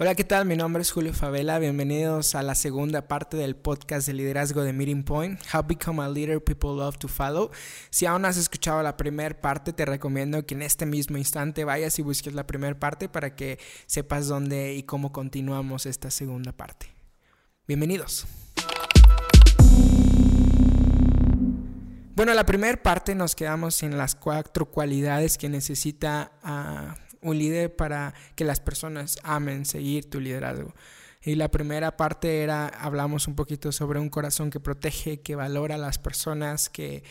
Hola, ¿qué tal? Mi nombre es Julio Favela. Bienvenidos a la segunda parte del podcast de liderazgo de Meeting Point, How Become a Leader People Love to Follow. Si aún has escuchado la primera parte, te recomiendo que en este mismo instante vayas y busques la primera parte para que sepas dónde y cómo continuamos esta segunda parte. Bienvenidos. Bueno, la primera parte nos quedamos en las cuatro cualidades que necesita uh, un líder para que las personas amen seguir tu liderazgo. Y la primera parte era, hablamos un poquito sobre un corazón que protege, que valora a las personas, que,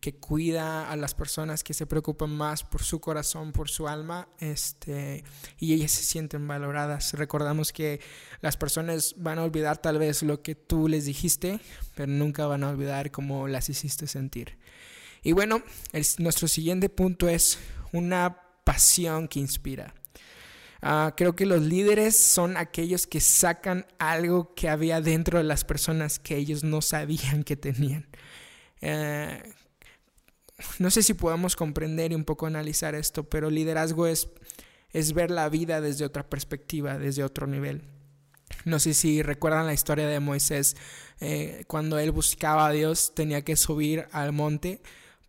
que cuida a las personas, que se preocupan más por su corazón, por su alma, este, y ellas se sienten valoradas. Recordamos que las personas van a olvidar tal vez lo que tú les dijiste, pero nunca van a olvidar cómo las hiciste sentir. Y bueno, nuestro siguiente punto es una pasión que inspira. Ah, creo que los líderes son aquellos que sacan algo que había dentro de las personas que ellos no sabían que tenían. Eh, no sé si podemos comprender y un poco analizar esto, pero liderazgo es, es ver la vida desde otra perspectiva, desde otro nivel. No sé si recuerdan la historia de Moisés, eh, cuando él buscaba a Dios tenía que subir al monte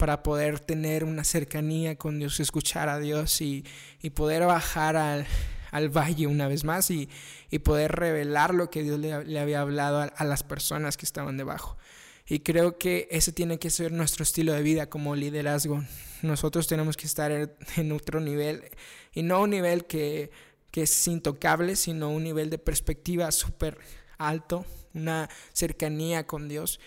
para poder tener una cercanía con Dios, escuchar a Dios y, poder bajar al, valle una vez más y, poder revelar lo que Dios le, había hablado a, las personas que estaban debajo. Y creo que ese tiene que ser nuestro estilo de vida como liderazgo. Nosotros tenemos que estar en otro nivel y no un nivel que, que es intocable, sino un nivel de perspectiva súper alto, una cercanía con Dios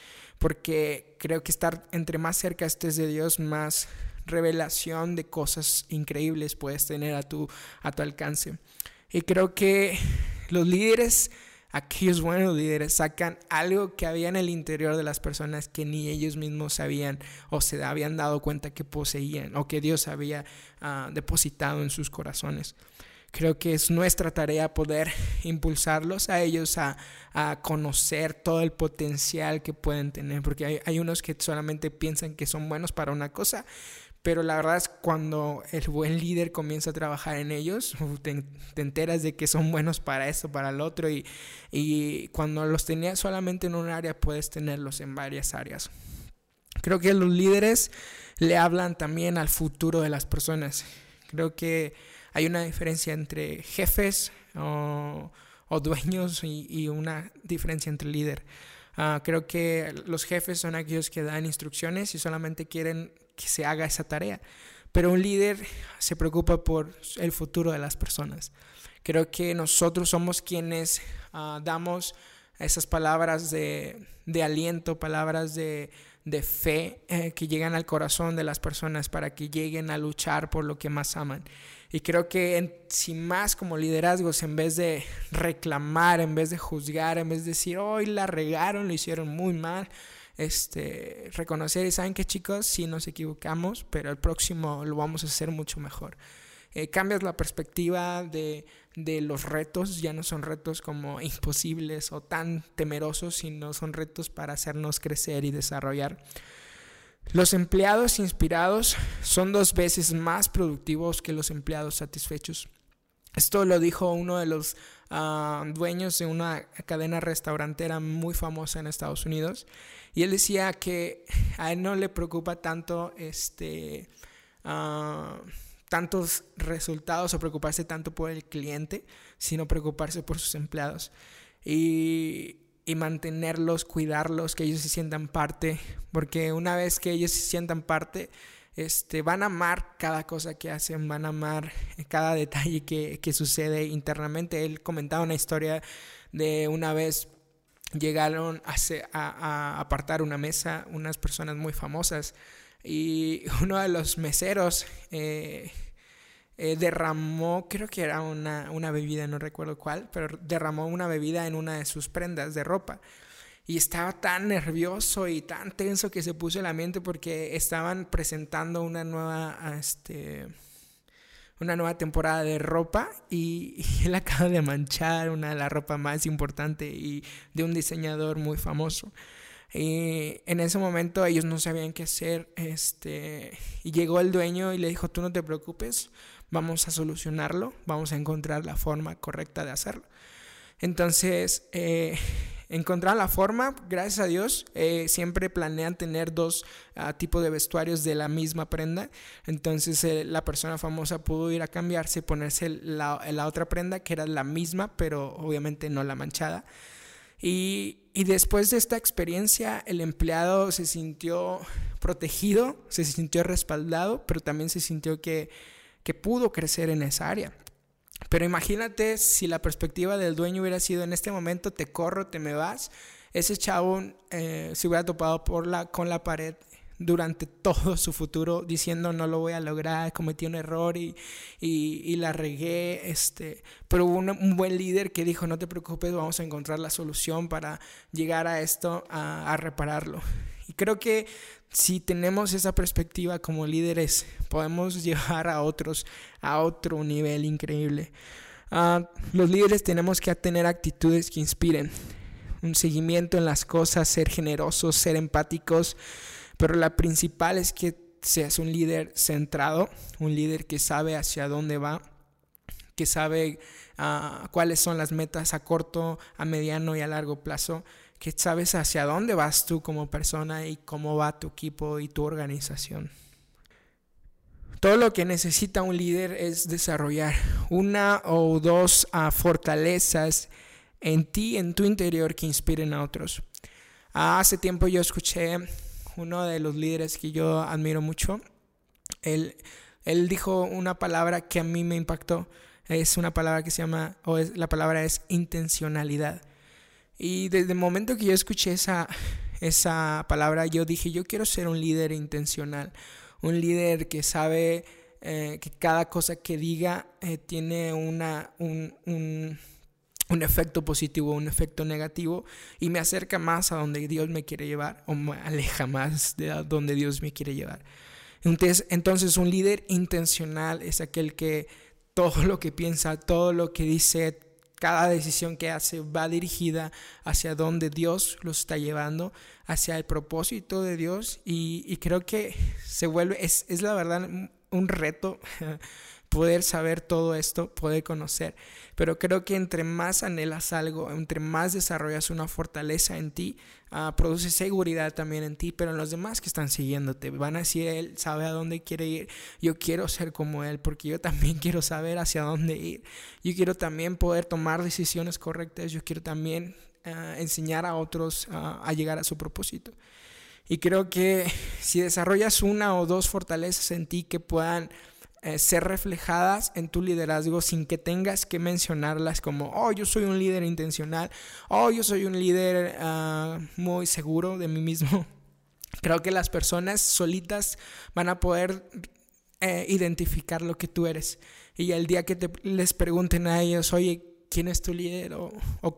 porque creo que estar entre más cerca estés de Dios, más revelación de cosas increíbles puedes tener a tu, a tu alcance. Y creo que los líderes, aquellos buenos líderes, sacan algo que había en el interior de las personas que ni ellos mismos sabían o se habían dado cuenta que poseían o que Dios había ah, depositado en sus corazones. Creo que es nuestra tarea poder impulsarlos a ellos a, conocer todo el potencial que pueden tener, porque hay, unos que solamente piensan que son buenos para una cosa, pero la verdad es cuando el buen líder comienza a trabajar en ellos, te, enteras de que son buenos para eso, para el otro, y, y cuando los tenías solamente en un área, puedes tenerlos en varias áreas. Creo que los líderes le hablan también al futuro de las personas. Creo que hay una diferencia entre jefes o, dueños y, una diferencia entre líder. Ah, creo que los jefes son aquellos que dan instrucciones y solamente quieren que se haga esa tarea. Pero un líder se preocupa por el futuro de las personas. Creo que nosotros somos quienes ah, damos esas palabras de, aliento, palabras de, fe eh, que llegan al corazón de las personas para que lleguen a luchar por lo que más aman. Y creo que en, si más como liderazgos, en vez de reclamar, en vez de juzgar, en vez de decir, hoy la regaron, lo hicieron muy mal, este, reconocer y saben que chicos, sí nos equivocamos, pero el próximo lo vamos a hacer mucho mejor. Eh, cambias la perspectiva de, de, los retos, ya no son retos como imposibles o tan temerosos, sino son retos para hacernos crecer y desarrollar. Los empleados inspirados son dos veces más productivos que los empleados satisfechos. Esto lo dijo uno de los ah, dueños de una cadena restaurantera muy famosa en Estados Unidos. Y él decía que a él no le preocupa tanto este, uh, tantos resultados o preocuparse tanto por el cliente, sino preocuparse por sus empleados. Y mantenerlos, cuidarlos, que ellos se sientan parte, porque una vez que ellos se sientan parte, este, van a amar cada cosa que hacen, van a amar cada detalle que, que sucede internamente. Él comentaba una historia de una vez llegaron a, a, apartar una mesa unas personas muy famosas y uno de los meseros eh, eh, derramó, creo que era una, una bebida, no recuerdo cuál, pero derramó una bebida en una de sus prendas de ropa. Y estaba tan nervioso y tan tenso que se puso el ambiente porque estaban presentando una nueva, este, una nueva temporada de ropa y, él acaba de manchar una de la ropa más importante y de un diseñador muy famoso. Y en ese momento ellos no sabían qué hacer, este, y llegó el dueño y le dijo, tú no te preocupes, vamos a solucionarlo, vamos a encontrar la forma correcta de hacerlo. Entonces, eh, encontrar la forma, gracias a Dios, eh, siempre planean tener dos ah, tipos de vestuarios de la misma prenda. Entonces eh, la persona famosa pudo ir a cambiarse, ponerse la, la, otra prenda que era la misma, pero obviamente no la manchada. Y, y después de esta experiencia, el empleado se sintió protegido, se sintió respaldado, pero también se sintió que, que pudo crecer en esa área. Pero imagínate si la perspectiva del dueño hubiera sido en este momento te corro, te me vas, ese chavo eh, se hubiera topado por la, con la pared durante todo su futuro diciendo no lo voy a lograr, cometí un error y, y, la regué, este, pero hubo un, buen líder que dijo no te preocupes, vamos a encontrar la solución para llegar a esto, a, a repararlo. Creo que si tenemos esa perspectiva como líderes, podemos llevar a otros a otro nivel increíble. Uh, los líderes tenemos que tener actitudes que inspiren, un seguimiento en las cosas, ser generosos, ser empáticos, pero la principal es que seas un líder centrado, un líder que sabe hacia dónde va, que sabe uh, cuáles son las metas a corto, a mediano y a largo plazo que sabes hacia dónde vas tú como persona y cómo va tu equipo y tu organización. Todo lo que necesita un líder es desarrollar una o dos uh, fortalezas en ti, en tu interior, que inspiren a otros. Uh, hace tiempo yo escuché uno de los líderes que yo admiro mucho. Él, él dijo una palabra que a mí me impactó. Es una palabra que se llama, o es, la palabra es intencionalidad. Y desde el momento que yo escuché esa, esa palabra, yo dije, yo quiero ser un líder intencional, un líder que sabe eh, que cada cosa que diga eh, tiene una, un, un, un, efecto positivo, un efecto negativo, y me acerca más a donde Dios me quiere llevar, o me aleja más de donde Dios me quiere llevar. Entonces, entonces un líder intencional es aquel que todo lo que piensa, todo lo que dice, cada decisión que hace va dirigida hacia donde Dios lo está llevando, hacia el propósito de Dios. Y, creo que se vuelve, es, es la verdad un reto poder saber todo esto, poder conocer. Pero creo que entre más anhelas algo, entre más desarrollas una fortaleza en ti, uh, produce seguridad también en ti, pero en los demás que están siguiéndote. Van a decir, él sabe a dónde quiere ir. Yo quiero ser como él, porque yo también quiero saber hacia dónde ir. Yo quiero también poder tomar decisiones correctas. Yo quiero también uh, enseñar a otros uh, a llegar a su propósito. Y creo que si desarrollas una o dos fortalezas en ti que puedan eh, ser reflejadas en tu liderazgo sin que tengas que mencionarlas como, oh, yo soy un líder intencional, oh, yo soy un líder ah, muy seguro de mí mismo. Creo que las personas solitas van a poder eh, identificar lo que tú eres. Y el día que te, les pregunten a ellos, oye, quién es tu líder o,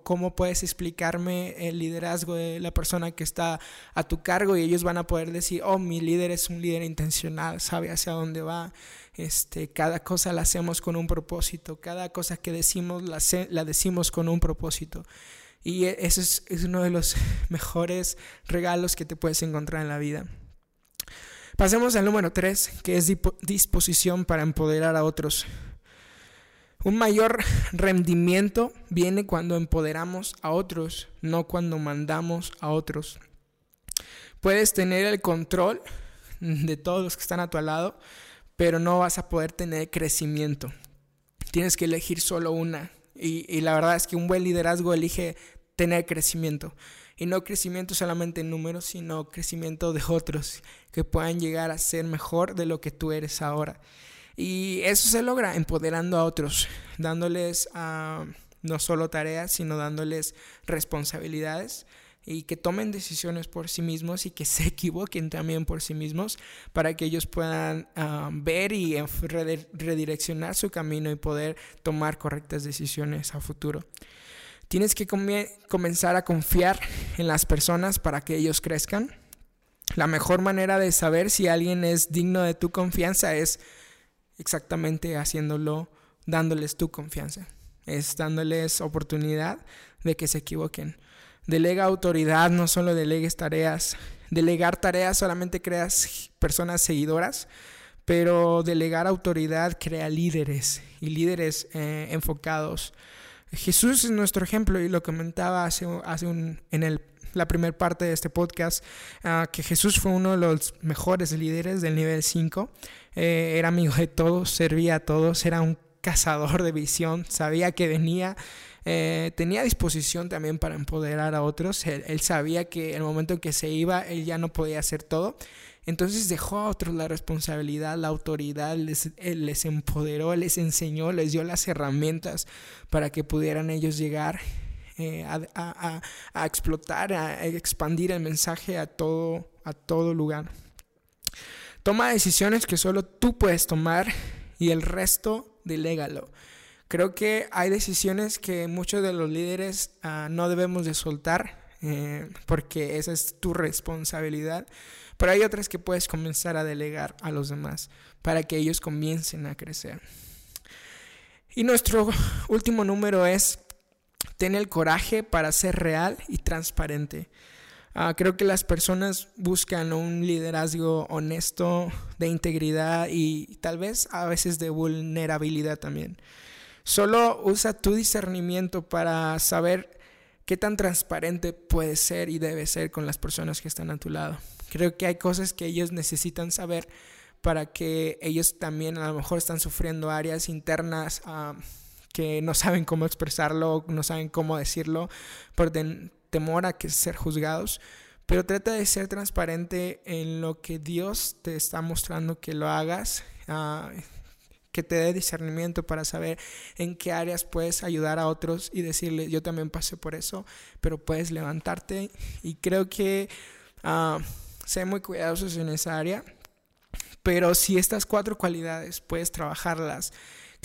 cómo puedes explicarme el liderazgo de la persona que está a tu cargo y ellos van a poder decir, oh, mi líder es un líder intencional, sabe hacia dónde va, este, cada cosa la hacemos con un propósito, cada cosa que decimos la, la decimos con un propósito. Y e, eso es, es uno de los mejores regalos que te puedes encontrar en la vida. Pasemos al número 3, que es disposición para empoderar a otros. Un mayor rendimiento viene cuando empoderamos a otros, no cuando mandamos a otros. Puedes tener el control de todos los que están a tu lado, pero no vas a poder tener crecimiento. Tienes que elegir solo una. Y, la verdad es que un buen liderazgo elige tener crecimiento. Y no crecimiento solamente en números, sino crecimiento de otros que puedan llegar a ser mejor de lo que tú eres ahora. Y eso se logra empoderando a otros, dándoles uh, no solo tareas, sino dándoles responsabilidades y que tomen decisiones por sí mismos y que se equivoquen también por sí mismos para que ellos puedan ah, ver y redireccionar su camino y poder tomar correctas decisiones a futuro. Tienes que comenzar a confiar en las personas para que ellos crezcan. La mejor manera de saber si alguien es digno de tu confianza es exactamente haciéndolo, dándoles tu confianza. Es dándoles oportunidad de que se equivoquen. Delega autoridad, no solo delegues tareas. Delegar tareas solamente creas personas seguidoras, pero delegar autoridad crea líderes y líderes eh, enfocados. Jesús es nuestro ejemplo y lo comentaba hace, hace un, en el, la primera parte de este podcast, ah, que Jesús fue uno de los mejores líderes del nivel 5. Eh, era amigo de todos, servía a todos, era un cazador de visión, sabía que venía, eh, tenía disposición también para empoderar a otros, él, sabía que el momento en que se iba, él ya no podía hacer todo entonces dejó a otros la responsabilidad, la autoridad, les, les empoderó, les enseñó, les dio las herramientas para que pudieran ellos llegar eh, a, explotar, a expandir el mensaje a todo, a todo lugar. Toma decisiones que solo tú puedes tomar y el resto delégalo. Creo que hay decisiones que muchos de los líderes ah, no debemos de soltar eh, porque esa es tu responsabilidad. Pero hay otras que puedes comenzar a delegar a los demás para que ellos comiencen a crecer. Y nuestro último número es tener el coraje para ser real y transparente. Ah, creo que las personas buscan un liderazgo honesto, de integridad y tal vez a veces de vulnerabilidad también. Solo usa tu discernimiento para saber qué tan transparente puedes ser y debes ser con las personas que están a tu lado. Creo que hay cosas que ellos necesitan saber para que ellos también a lo mejor están sufriendo áreas internas ah, que no saben cómo expresarlo, no saben cómo decirlo por temor a que ser juzgados. Pero trata de ser transparente en lo que Dios te está mostrando que lo hagas, ah, que te dé discernimiento para saber en qué áreas puedes ayudar a otros y decirle, yo también pasé por eso, pero puedes levantarte. Y creo que... Uh, sé muy cuidadosos en esa área, pero si estas cuatro cualidades puedes trabajarlas,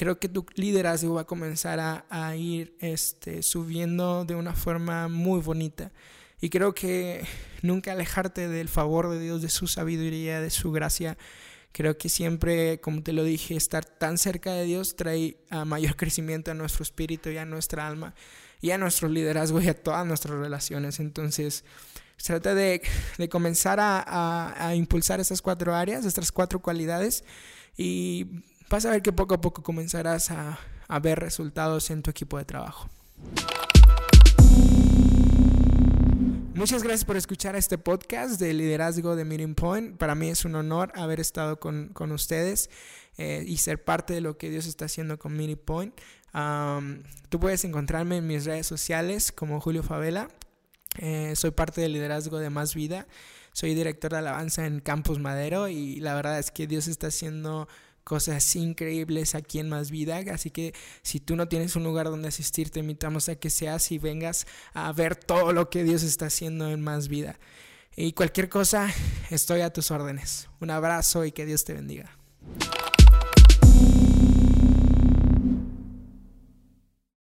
creo que tu liderazgo va a comenzar a, ir este, subiendo de una forma muy bonita. Y creo que nunca alejarte del favor de Dios, de su sabiduría, de su gracia. Creo que siempre, como te lo dije, estar tan cerca de Dios trae a mayor crecimiento a nuestro espíritu y a nuestra alma y a nuestro liderazgo y a todas nuestras relaciones. Entonces, trata de, comenzar a, impulsar estas cuatro áreas, estas cuatro cualidades y vas a ver que poco a poco comenzarás a, a ver resultados en tu equipo de trabajo. Muchas gracias por escuchar este podcast de liderazgo de Meeting Point. Para mí es un honor haber estado con, con ustedes eh, y ser parte de lo que Dios está haciendo con Meeting Point. tú puedes encontrarme en mis redes sociales como Julio Favela. Eh, soy parte del liderazgo de Más Vida. Soy director de alabanza en Campus Madero y la verdad es que Dios está haciendo cosas increíbles aquí en Más Vida. Así que si tú no tienes un lugar donde asistir, te invitamos a que seas y vengas a ver todo lo que Dios está haciendo en Más Vida. Y cualquier cosa, estoy a tus órdenes. Un abrazo y que Dios te bendiga.